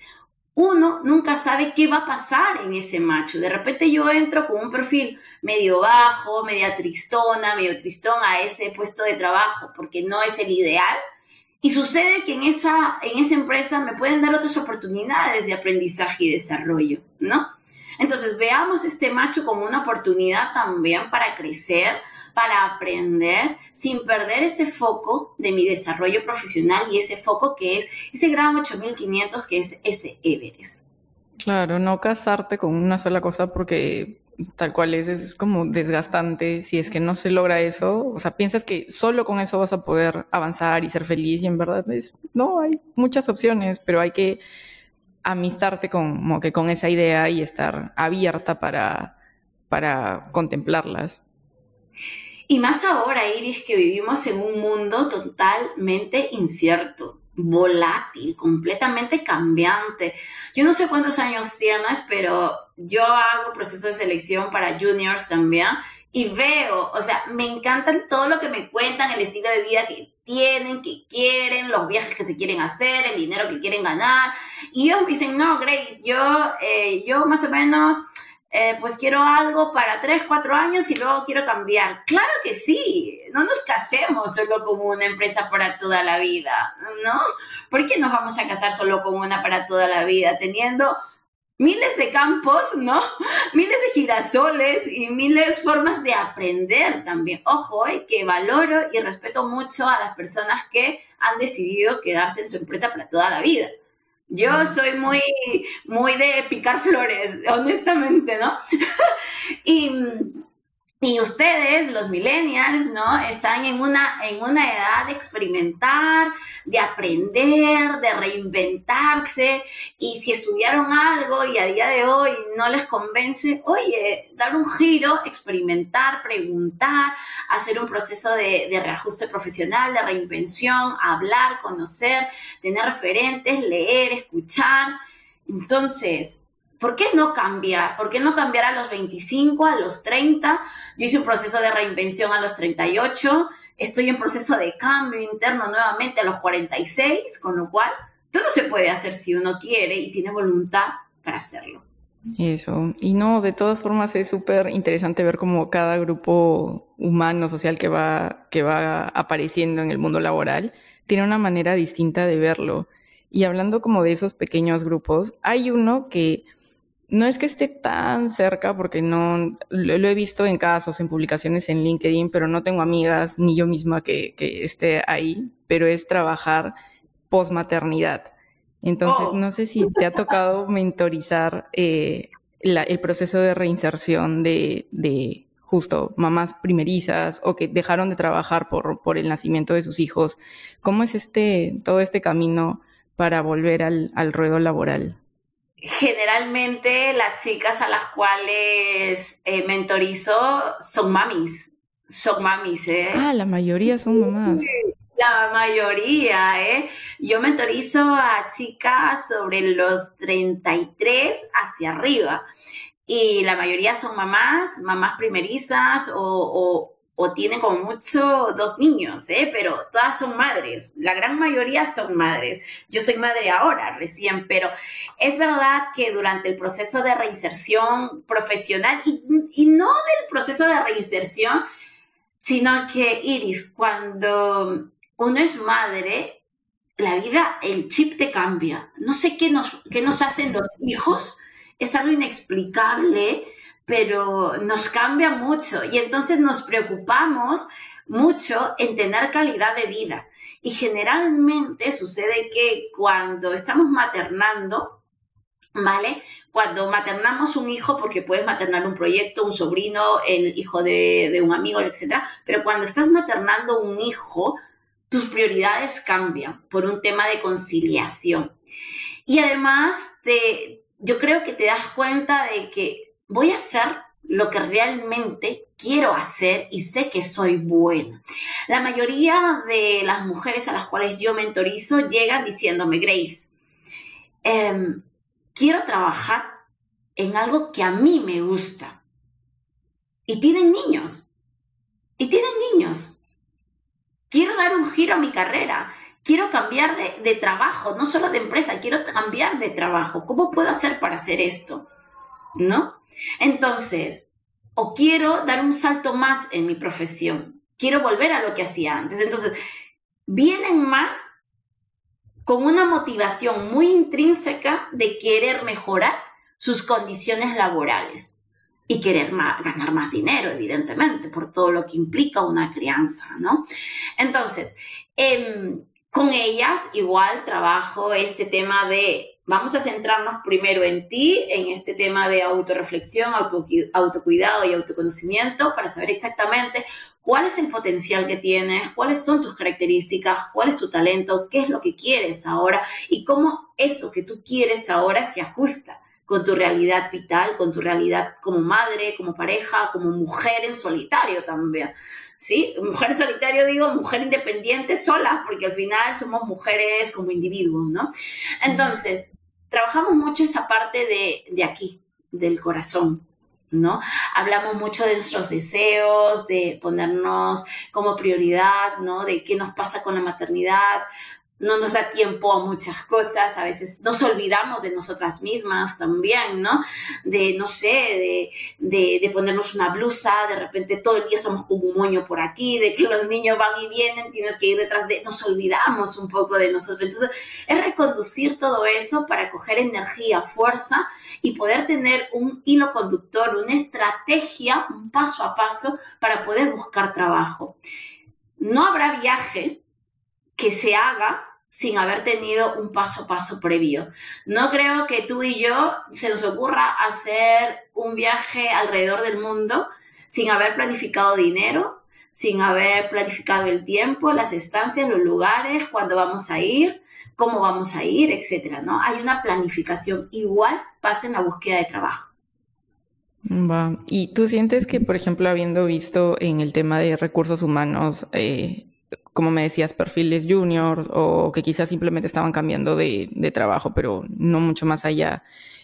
S2: uno nunca sabe qué va a pasar en ese macho. De repente yo entro con un perfil medio bajo, media tristona, medio tristón a ese puesto de trabajo porque no es el ideal. Y sucede que en esa, en esa empresa me pueden dar otras oportunidades de aprendizaje y desarrollo, ¿no? Entonces veamos este macho como una oportunidad también para crecer, para aprender sin perder ese foco de mi desarrollo profesional y ese foco que es ese gran 8500 que es ese Everest.
S1: Claro, no casarte con una sola cosa porque tal cual es, es como desgastante si es que no se logra eso, o sea, piensas que solo con eso vas a poder avanzar y ser feliz y en verdad es, no, hay muchas opciones, pero hay que amistarte con, como que con esa idea y estar abierta para, para contemplarlas.
S2: Y más ahora, Iris, que vivimos en un mundo totalmente incierto. volátil, completamente cambiante. Yo no sé cuántos años tienes, pero yo hago proceso de selección para juniors también y veo, o sea, me encantan todo lo que me cuentan, el estilo de vida que tienen, que quieren, los viajes que se quieren hacer, el dinero que quieren ganar. Y ellos me dicen, no, Grace, yo, eh, yo más o menos eh, pues quiero algo para tres, cuatro años y luego quiero cambiar. Claro que sí, no nos casemos solo con una empresa para toda la vida, ¿no? ¿Por qué nos vamos a casar solo con una para toda la vida, teniendo miles de campos, ¿no? Miles de girasoles y miles formas de aprender también. Ojo, eh, que valoro y respeto mucho a las personas que han decidido quedarse en su empresa para toda la vida. Yo soy muy, muy de picar flores, honestamente, ¿no? y y ustedes, los millennials, ¿no? Están en una, en una edad de experimentar, de aprender, de reinventarse. Y si estudiaron algo y a día de hoy no les convence, oye, dar un giro, experimentar, preguntar, hacer un proceso de, de reajuste profesional, de reinvención, hablar, conocer, tener referentes, leer, escuchar. Entonces, ¿Por qué no cambiar? ¿Por qué no cambiar a los 25, a los 30? Yo hice un proceso de reinvención a los 38, estoy en proceso de cambio interno nuevamente a los 46, con lo cual todo se puede hacer si uno quiere y tiene voluntad para hacerlo.
S1: Eso, y no, de todas formas es súper interesante ver cómo cada grupo humano, social que va, que va apareciendo en el mundo laboral tiene una manera distinta de verlo. Y hablando como de esos pequeños grupos, hay uno que no es que esté tan cerca porque no lo, he visto en casos, en publicaciones en LinkedIn, pero no tengo amigas ni yo misma que, esté ahí, pero es trabajar posmaternidad. Entonces, oh. no sé si te ha tocado mentorizar eh, el proceso de reinserción de, de, justo mamás primerizas o que dejaron de trabajar por, por el nacimiento de sus hijos. ¿Cómo es este, todo este camino para volver al, al ruedo laboral?
S2: Generalmente las chicas a las cuales eh, mentorizo son mamis. Son mamis, ¿eh?
S1: Ah, la mayoría son mamás.
S2: La mayoría, ¿eh? Yo mentorizo a chicas sobre los 33 hacia arriba. Y la mayoría son mamás, mamás primerizas o, o tienen como mucho dos niños, ¿eh? pero todas son madres, la gran mayoría son madres. Yo soy madre ahora, recién, pero es verdad que durante el proceso de reinserción profesional, y, y no del proceso de reinserción, sino que, Iris, cuando uno es madre, la vida, el chip te cambia. No sé qué nos, qué nos hacen los hijos, es algo inexplicable pero nos cambia mucho y entonces nos preocupamos mucho en tener calidad de vida. Y generalmente sucede que cuando estamos maternando, ¿vale? Cuando maternamos un hijo, porque puedes maternar un proyecto, un sobrino, el hijo de, un amigo, etc. Pero cuando estás maternando un hijo, tus prioridades cambian por un tema de conciliación. Y además, te, yo creo que te das cuenta de que voy a hacer lo que realmente quiero hacer y sé que soy buena. La mayoría de las mujeres a las cuales yo mentorizo llegan diciéndome, Grace, em, quiero trabajar en algo que a mí me gusta. Y tienen niños. Y tienen niños. Quiero dar un giro a mi carrera. Quiero cambiar de, de trabajo, no solo de empresa, quiero cambiar de trabajo. ¿Cómo puedo hacer para hacer esto? ¿No? Entonces, o quiero dar un salto más en mi profesión, quiero volver a lo que hacía antes. Entonces, vienen más con una motivación muy intrínseca de querer mejorar sus condiciones laborales y querer ganar más dinero, evidentemente, por todo lo que implica una crianza, ¿no? Entonces, em, con ellas igual trabajo este tema de Vamos a centrarnos primero en ti, en este tema de autorreflexión, autocuidado y autoconocimiento para saber exactamente cuál es el potencial que tienes, cuáles son tus características, cuál es tu talento, qué es lo que quieres ahora y cómo eso que tú quieres ahora se ajusta con tu realidad vital, con tu realidad como madre, como pareja, como mujer en solitario también. ¿Sí? Mujer en solitario digo mujer independiente sola, porque al final somos mujeres como individuos, ¿no? Entonces, trabajamos mucho esa parte de, de aquí, del corazón, ¿no? Hablamos mucho de nuestros deseos, de ponernos como prioridad, ¿no? De qué nos pasa con la maternidad no nos da tiempo a muchas cosas, a veces nos olvidamos de nosotras mismas también, ¿no? De, no sé, de, de, ponernos una blusa, de repente todo el día estamos como un moño por aquí, de que los niños van y vienen, tienes que ir detrás de, nos olvidamos un poco de nosotros. Entonces, es reconducir todo eso para coger energía, fuerza y poder tener un hilo conductor, una estrategia, un paso a paso para poder buscar trabajo. No habrá viaje que se haga sin haber tenido un paso a paso previo. No creo que tú y yo se nos ocurra hacer un viaje alrededor del mundo sin haber planificado dinero, sin haber planificado el tiempo, las estancias, los lugares, cuándo vamos a ir, cómo vamos a ir, etcétera, ¿no? Hay una planificación. Igual pasa en la búsqueda de trabajo.
S1: Y tú sientes que, por ejemplo, habiendo visto en el tema de recursos humanos, eh, como me decías, perfiles junior o que quizás simplemente estaban cambiando de, trabajo, pero no mucho más allá.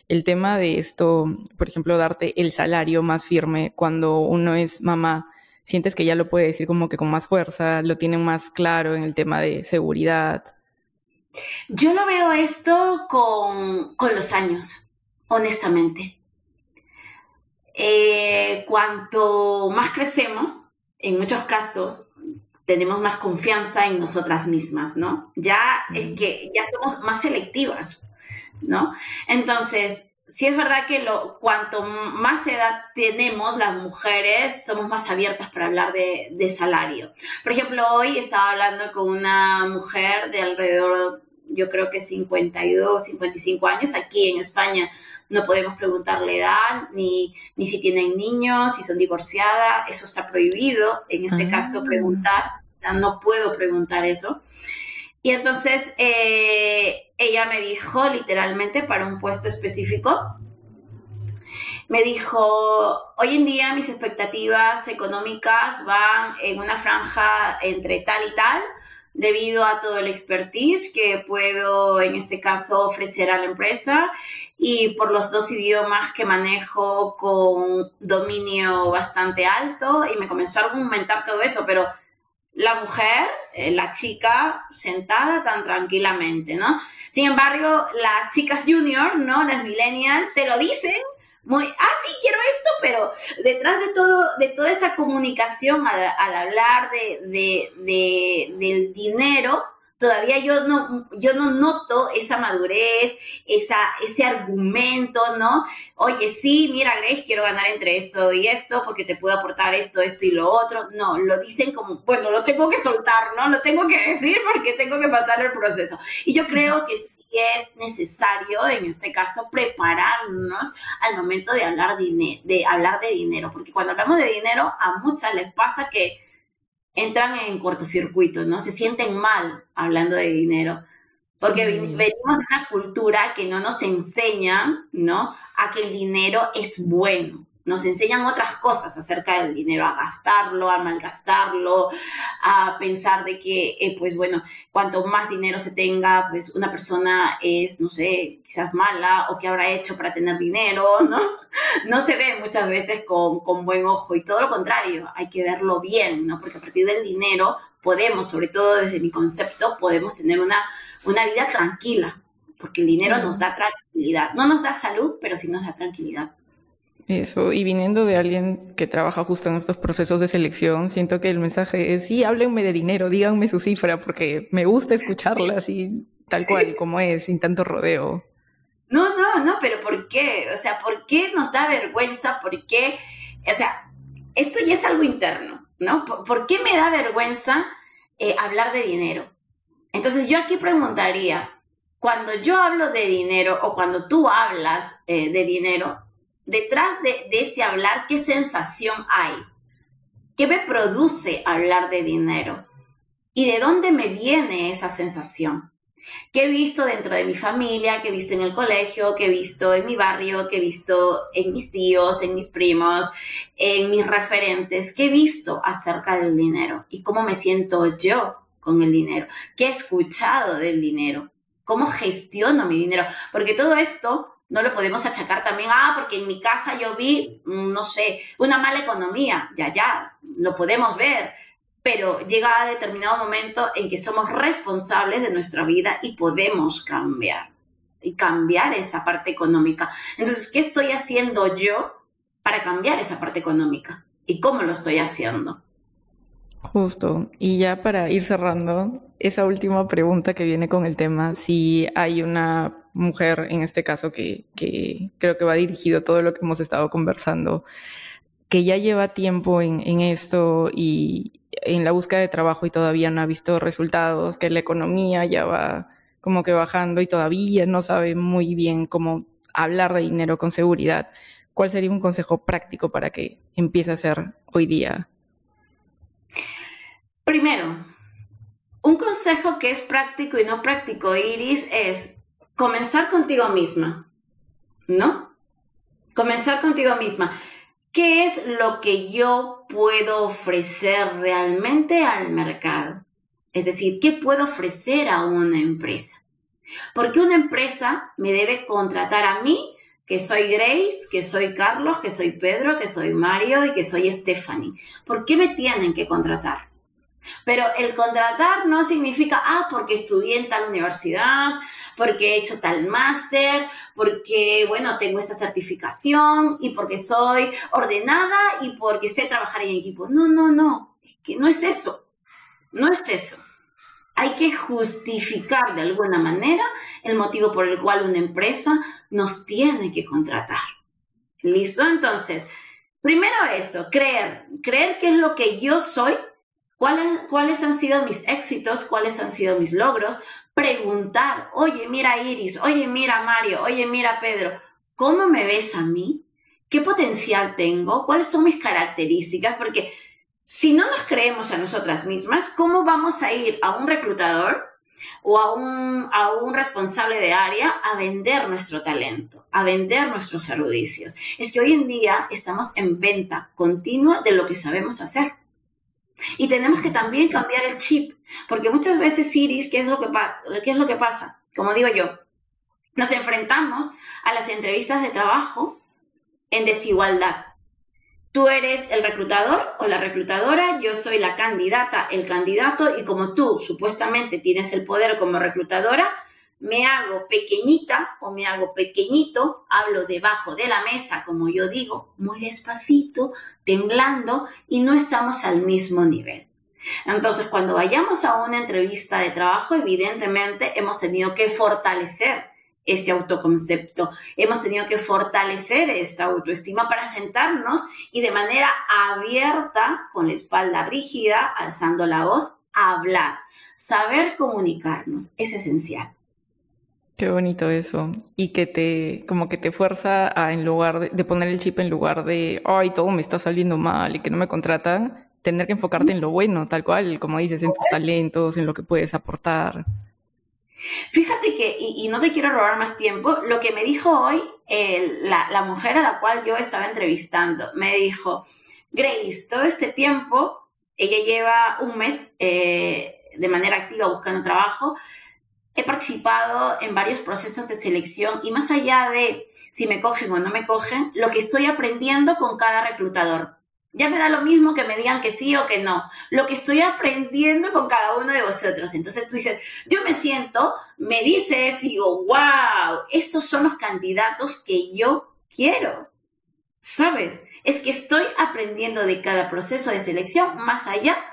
S1: El tema de esto, por ejemplo, darte el salario más firme cuando uno es mamá, sientes que ya lo puede decir como que con más fuerza, lo tienen más claro en el tema de seguridad.
S2: Yo lo veo esto con, los años, honestamente. Eh, cuanto más crecemos, en muchos casos, tenemos más confianza en nosotras mismas, ¿no? Ya es que ya somos más selectivas, ¿no? Entonces, sí es verdad que lo, cuanto más edad tenemos las mujeres, somos más abiertas para hablar de, de, salario. Por ejemplo, hoy estaba hablando con una mujer de alrededor, yo creo que 52, 55 años aquí en España. No podemos preguntarle edad, ni, ni si tienen niños, si son divorciadas, eso está prohibido, en este caso, ah. preguntar, o sea, no puedo preguntar eso. Y entonces eh, ella me dijo literalmente para un puesto específico, me dijo, hoy en día mis expectativas económicas van en una franja entre tal y tal, debido a todo el expertise que puedo en este caso ofrecer a la empresa y por los dos idiomas que manejo con dominio bastante alto y me comenzó a argumentar todo eso, pero la mujer, eh, la chica sentada tan tranquilamente, ¿no? Sin embargo, las chicas junior, ¿no? Las millennials te lo dicen muy, ah, sí, quiero esto, pero detrás de todo, de toda esa comunicación al, hablar de, del dinero, todavía yo no, yo no noto esa madurez, esa, ese argumento, ¿no? Oye, sí, mira, Grace, quiero ganar entre esto y esto porque te puedo aportar esto, esto y lo otro. No, lo dicen como, bueno, lo tengo que soltar, ¿no? Lo tengo que decir porque tengo que pasar el proceso. Y yo creo que sí es necesario, en este caso, prepararnos al momento de hablar de, de hablar de dinero, porque cuando hablamos de dinero, a muchas les pasa que entran en cortocircuito, ¿no? Se sienten mal hablando de dinero, porque venimos de una cultura que no nos enseña, ¿no? A que el dinero es bueno nos enseñan otras cosas acerca del dinero, a gastarlo, a malgastarlo, a pensar de que, eh, pues bueno, cuanto más dinero se tenga, pues una persona es, no sé, quizás mala o qué habrá hecho para tener dinero, ¿no? No se ve muchas veces con, con buen ojo y todo lo contrario, hay que verlo bien, ¿no? Porque a partir del dinero podemos, sobre todo desde mi concepto, podemos tener una, una vida tranquila, porque el dinero nos da tranquilidad. No nos da salud, pero sí nos da tranquilidad.
S1: Eso, y viniendo de alguien que trabaja justo en estos procesos de selección, siento que el mensaje es, sí, háblenme de dinero, díganme su cifra, porque me gusta escucharla así, tal cual como es, sin tanto rodeo.
S2: No, no, no, pero ¿por qué? O sea, ¿por qué nos da vergüenza? ¿Por qué? O sea, esto ya es algo interno, ¿no? ¿Por, qué me da vergüenza eh, hablar de dinero? Entonces yo aquí preguntaría, cuando yo hablo de dinero o cuando tú hablas eh, de dinero, detrás de, ese hablar, ¿qué sensación hay? ¿Qué me produce hablar de dinero? ¿Y de dónde me viene esa sensación? ¿Qué he visto dentro de mi familia? ¿Qué he visto en el colegio? ¿Qué he visto en mi barrio? ¿Qué he visto en mis tíos, en mis primos, en mis referentes? ¿Qué he visto acerca del dinero? ¿Y cómo me siento yo con el dinero? ¿Qué he escuchado del dinero? ¿Cómo gestiono mi dinero? Porque todo esto no lo podemos achacar también, ah, porque en mi casa yo vi, mm, no sé, una mala economía. Ya, ya, lo podemos ver pero llega a determinado momento en que somos responsables de nuestra vida y podemos cambiar y cambiar esa parte económica. Entonces, ¿qué estoy haciendo yo para cambiar esa parte económica? ¿Y cómo lo estoy haciendo?
S1: Justo. Y ya para ir cerrando, esa última pregunta que viene con el tema, si hay una mujer, en este caso, que, creo que va dirigido a todo lo que hemos estado conversando, que ya lleva tiempo en, en esto y, en la búsqueda de trabajo y todavía no ha visto resultados, que la economía ya va como que bajando y todavía no sabe muy bien cómo hablar de dinero con seguridad. ¿Cuál sería un consejo práctico para que empiece a hacer hoy día?
S2: Primero, un consejo que es práctico y no práctico, Iris, es comenzar contigo misma, ¿no? Comenzar contigo misma. ¿Qué es lo que yo puedo ofrecer realmente al mercado? Es decir, ¿qué puedo ofrecer a una empresa? Porque una empresa me debe contratar a mí, que soy Grace, que soy Carlos, que soy Pedro, que soy Mario y que soy Stephanie. ¿Por qué me tienen que contratar? Pero el contratar no significa, ah, porque estudié en tal universidad, porque he hecho tal máster, porque, bueno, tengo esta certificación y porque soy ordenada y porque sé trabajar en equipo. No, no, no, es que no es eso, no es eso. Hay que justificar de alguna manera el motivo por el cual una empresa nos tiene que contratar. ¿Listo? Entonces, primero eso, creer, creer que es lo que yo soy ¿Cuáles, ¿Cuáles han sido mis éxitos? ¿Cuáles han sido mis logros? Preguntar, oye, mira Iris, oye, mira Mario, oye, mira Pedro, ¿cómo me ves a mí? ¿Qué potencial tengo? ¿Cuáles son mis características? Porque si no nos creemos a nosotras mismas, ¿cómo vamos a ir a un reclutador o a un, a un responsable de área a vender nuestro talento, a vender nuestros servicios? Es que hoy en día estamos en venta continua de lo que sabemos hacer. Y tenemos que también cambiar el chip, porque muchas veces, Iris, ¿qué es lo que, qué es lo que pasa? Como digo yo, nos enfrentamos a las entrevistas de trabajo en desigualdad. Tú eres el reclutador o la reclutadora, yo soy la candidata, el candidato, y como tú supuestamente tienes el poder como reclutadora, me hago pequeñita o me hago pequeñito, hablo debajo de la mesa, como yo digo, muy despacito, temblando y no estamos al mismo nivel. Entonces, cuando vayamos a una entrevista de trabajo, evidentemente hemos tenido que fortalecer ese autoconcepto, hemos tenido que fortalecer esa autoestima para sentarnos y de manera abierta, con la espalda rígida, alzando la voz, hablar. Saber comunicarnos es esencial.
S1: Qué bonito eso. Y que te, como que te fuerza a, en lugar de, poner el chip en lugar de, ay, todo me está saliendo mal y que no me contratan, tener que enfocarte en lo bueno, tal cual, como dices, en tus talentos, en lo que puedes aportar.
S2: Fíjate que, y, no te quiero robar más tiempo, lo que me dijo hoy la, mujer a la cual yo estaba entrevistando, me dijo, Grace, todo este tiempo, ella lleva un mes eh, de manera activa buscando trabajo, he participado en varios procesos de selección y más allá de si me cogen o no me cogen, lo que estoy aprendiendo con cada reclutador. Ya me da lo mismo que me digan que sí o que no. Lo que estoy aprendiendo con cada uno de vosotros. Entonces tú dices, yo me siento, me dice esto y digo, wow, estos son los candidatos que yo quiero. ¿Sabes? Es que estoy aprendiendo de cada proceso de selección más allá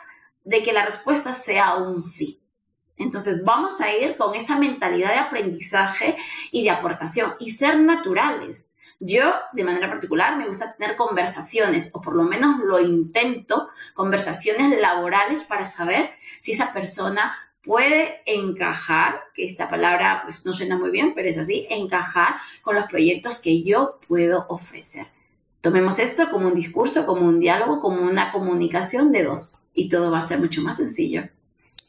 S2: de que la respuesta sea un sí. Entonces vamos a ir con esa mentalidad de aprendizaje y de aportación y ser naturales. Yo, de manera particular, me gusta tener conversaciones, o por lo menos lo intento, conversaciones laborales para saber si esa persona puede encajar, que esta palabra pues no suena muy bien, pero es así, encajar con los proyectos que yo puedo ofrecer. Tomemos esto como un discurso, como un diálogo, como una comunicación de dos, y todo va a ser mucho más sencillo.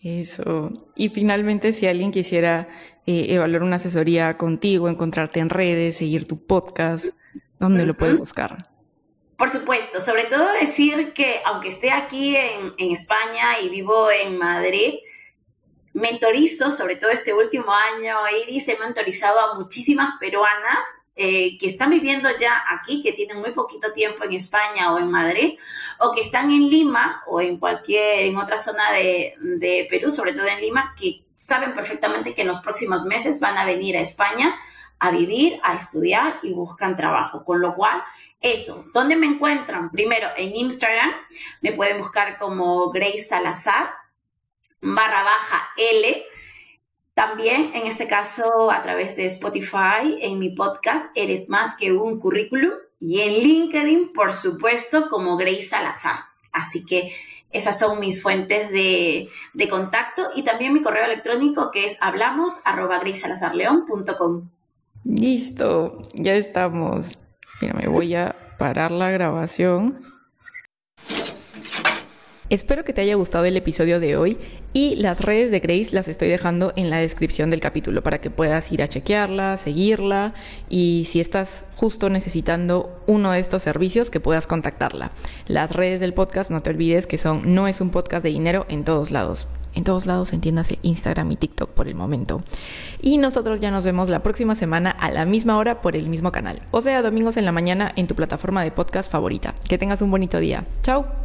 S1: Eso. Y finalmente, si alguien quisiera eh, evaluar una asesoría contigo, encontrarte en redes, seguir tu podcast, ¿dónde lo puede buscar?
S2: Por supuesto, sobre todo decir que aunque esté aquí en, España y vivo en Madrid, mentorizo, sobre todo este último año, Iris, he mentorizado a muchísimas peruanas eh, que están viviendo ya aquí, que tienen muy poquito tiempo en España o en Madrid, o que están en Lima o en cualquier, en otra zona de, de Perú, sobre todo en Lima, que saben perfectamente que en los próximos meses van a venir a España a vivir, a estudiar y buscan trabajo. Con lo cual, eso, ¿dónde me encuentran? Primero en Instagram, me pueden buscar como Grace Salazar, barra baja L. También, en este caso, a través de Spotify, en mi podcast, Eres más que un currículum. Y en LinkedIn, por supuesto, como Grace Salazar. Así que esas son mis fuentes de, contacto y también mi correo electrónico que es hablamos arroba
S1: Listo, ya estamos. Mira, me voy a parar la grabación. Espero que te haya gustado el episodio de hoy y las redes de Grace las estoy dejando en la descripción del capítulo para que puedas ir a chequearla, seguirla y si estás justo necesitando uno de estos servicios que puedas contactarla. Las redes del podcast no te olvides que son no es un podcast de dinero en todos lados en todos lados, entiéndase Instagram y TikTok por el momento. Y nosotros ya nos vemos la próxima semana a la misma hora por el mismo canal, o sea, domingos en la mañana en tu plataforma de podcast favorita. Que tengas un bonito día. Chao.